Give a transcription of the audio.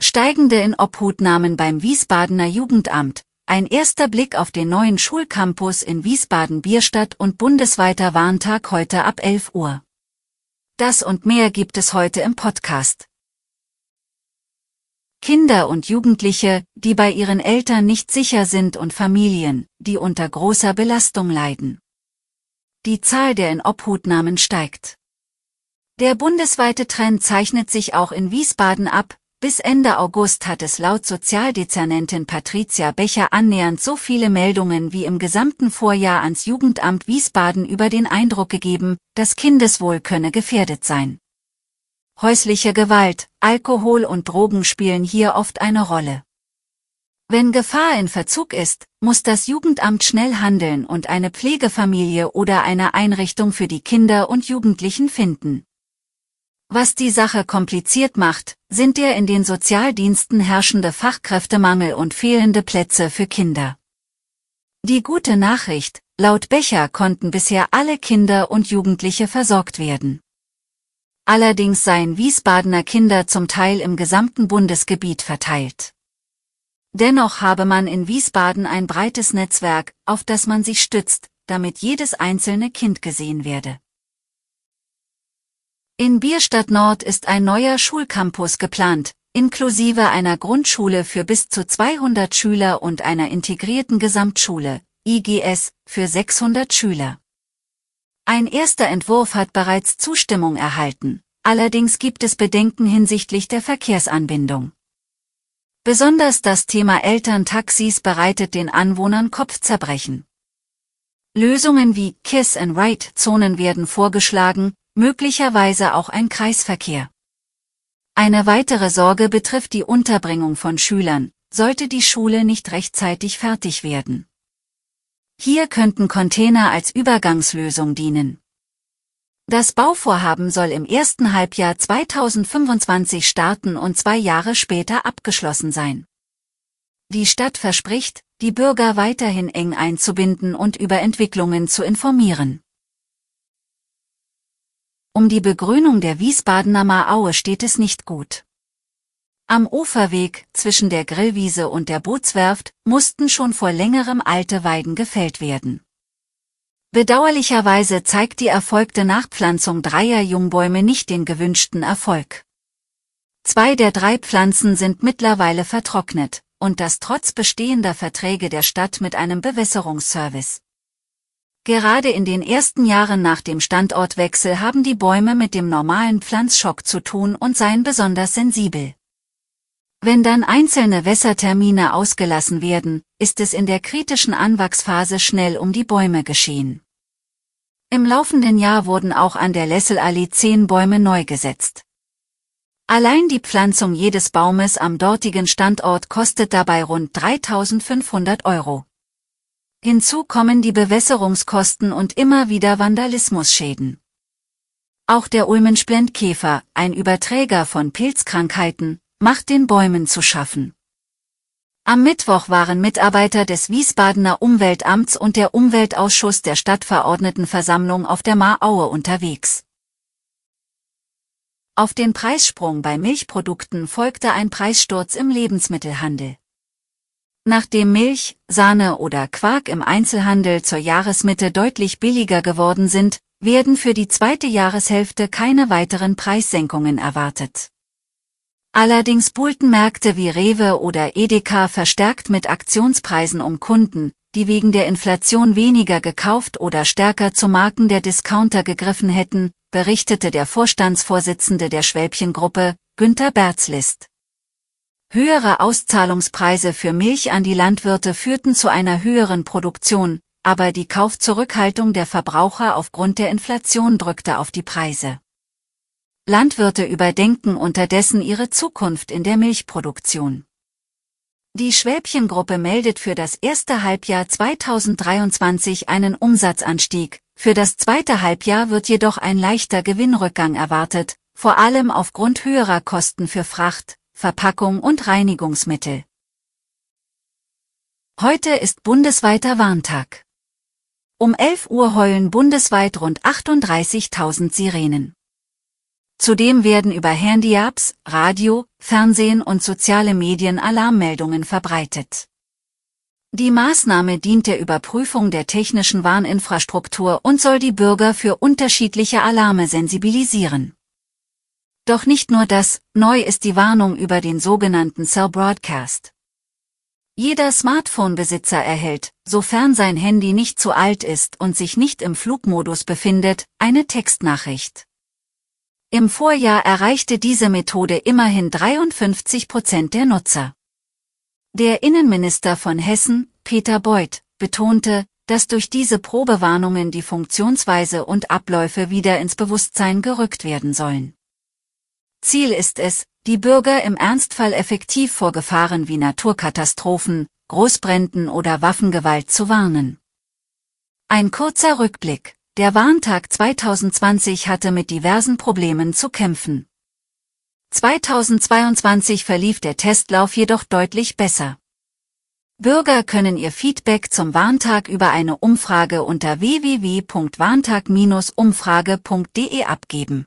Steigende in Obhutnahmen beim Wiesbadener Jugendamt, ein erster Blick auf den neuen Schulcampus in Wiesbaden-Bierstadt und bundesweiter Warntag heute ab 11 Uhr. Das und mehr gibt es heute im Podcast. Kinder und Jugendliche, die bei ihren Eltern nicht sicher sind und Familien, die unter großer Belastung leiden. Die Zahl der Inobhutnahmen steigt. Der bundesweite Trend zeichnet sich auch in Wiesbaden ab, bis Ende August hat es laut Sozialdezernentin Patricia Becher annähernd so viele Meldungen wie im gesamten Vorjahr ans Jugendamt Wiesbaden über den Eindruck gegeben, das Kindeswohl könne gefährdet sein. Häusliche Gewalt, Alkohol und Drogen spielen hier oft eine Rolle. Wenn Gefahr in Verzug ist, muss das Jugendamt schnell handeln und eine Pflegefamilie oder eine Einrichtung für die Kinder und Jugendlichen finden. Was die Sache kompliziert macht, sind der in den Sozialdiensten herrschende Fachkräftemangel und fehlende Plätze für Kinder. Die gute Nachricht, laut Becher konnten bisher alle Kinder und Jugendliche versorgt werden. Allerdings seien Wiesbadener Kinder zum Teil im gesamten Bundesgebiet verteilt. Dennoch habe man in Wiesbaden ein breites Netzwerk, auf das man sich stützt, damit jedes einzelne Kind gesehen werde. In Bierstadt Nord ist ein neuer Schulcampus geplant, inklusive einer Grundschule für bis zu 200 Schüler und einer integrierten Gesamtschule, IGS, für 600 Schüler. Ein erster Entwurf hat bereits Zustimmung erhalten, allerdings gibt es Bedenken hinsichtlich der Verkehrsanbindung. Besonders das Thema Elterntaxis bereitet den Anwohnern Kopfzerbrechen. Lösungen wie Kiss-and-Ride-Zonen werden vorgeschlagen, möglicherweise auch ein Kreisverkehr. Eine weitere Sorge betrifft die Unterbringung von Schülern, sollte die Schule nicht rechtzeitig fertig werden. Hier könnten Container als Übergangslösung dienen. Das Bauvorhaben soll im ersten Halbjahr 2025 starten und zwei Jahre später abgeschlossen sein. Die Stadt verspricht, die Bürger weiterhin eng einzubinden und über Entwicklungen zu informieren. Um die Begrünung der Wiesbadener Maaue steht es nicht gut. Am Uferweg zwischen der Grillwiese und der Bootswerft mussten schon vor längerem alte Weiden gefällt werden. Bedauerlicherweise zeigt die erfolgte Nachpflanzung dreier Jungbäume nicht den gewünschten Erfolg. Zwei der drei Pflanzen sind mittlerweile vertrocknet, und das trotz bestehender Verträge der Stadt mit einem Bewässerungsservice. Gerade in den ersten Jahren nach dem Standortwechsel haben die Bäume mit dem normalen Pflanzschock zu tun und seien besonders sensibel. Wenn dann einzelne Wässertermine ausgelassen werden, ist es in der kritischen Anwachsphase schnell um die Bäume geschehen. Im laufenden Jahr wurden auch an der Lesselallee zehn Bäume neu gesetzt. Allein die Pflanzung jedes Baumes am dortigen Standort kostet dabei rund 3500 Euro. Hinzu kommen die Bewässerungskosten und immer wieder Vandalismusschäden. Auch der Ulmensplendkäfer, ein Überträger von Pilzkrankheiten, macht den Bäumen zu schaffen. Am Mittwoch waren Mitarbeiter des Wiesbadener Umweltamts und der Umweltausschuss der Stadtverordnetenversammlung auf der Maaue unterwegs. Auf den Preissprung bei Milchprodukten folgte ein Preissturz im Lebensmittelhandel. Nachdem Milch, Sahne oder Quark im Einzelhandel zur Jahresmitte deutlich billiger geworden sind, werden für die zweite Jahreshälfte keine weiteren Preissenkungen erwartet. Allerdings buhlten Märkte wie Rewe oder Edeka verstärkt mit Aktionspreisen um Kunden, die wegen der Inflation weniger gekauft oder stärker zu Marken der Discounter gegriffen hätten, berichtete der Vorstandsvorsitzende der Schwäbchengruppe, Günter Berzlist. Höhere Auszahlungspreise für Milch an die Landwirte führten zu einer höheren Produktion, aber die Kaufzurückhaltung der Verbraucher aufgrund der Inflation drückte auf die Preise. Landwirte überdenken unterdessen ihre Zukunft in der Milchproduktion. Die Schwäbchen-Gruppe meldet für das erste Halbjahr 2023 einen Umsatzanstieg. Für das zweite Halbjahr wird jedoch ein leichter Gewinnrückgang erwartet, vor allem aufgrund höherer Kosten für Fracht, Verpackung und Reinigungsmittel. Heute ist bundesweiter Warntag. Um 11 Uhr heulen bundesweit rund 38.000 Sirenen. Zudem werden über Handy-Apps, Radio, Fernsehen und soziale Medien Alarmmeldungen verbreitet. Die Maßnahme dient der Überprüfung der technischen Warninfrastruktur und soll die Bürger für unterschiedliche Alarme sensibilisieren. Doch nicht nur das, neu ist die Warnung über den sogenannten Cell Broadcast. Jeder Smartphone-Besitzer erhält, sofern sein Handy nicht zu alt ist und sich nicht im Flugmodus befindet, eine Textnachricht. Im Vorjahr erreichte diese Methode immerhin 53 Prozent der Nutzer. Der Innenminister von Hessen, Peter Beuth, betonte, dass durch diese Probewarnungen die Funktionsweise und Abläufe wieder ins Bewusstsein gerückt werden sollen. Ziel ist es, die Bürger im Ernstfall effektiv vor Gefahren wie Naturkatastrophen, Großbränden oder Waffengewalt zu warnen. Ein kurzer Rückblick. Der Warntag 2020 hatte mit diversen Problemen zu kämpfen. 2022 verlief der Testlauf jedoch deutlich besser. Bürger können ihr Feedback zum Warntag über eine Umfrage unter www.warntag-umfrage.de abgeben.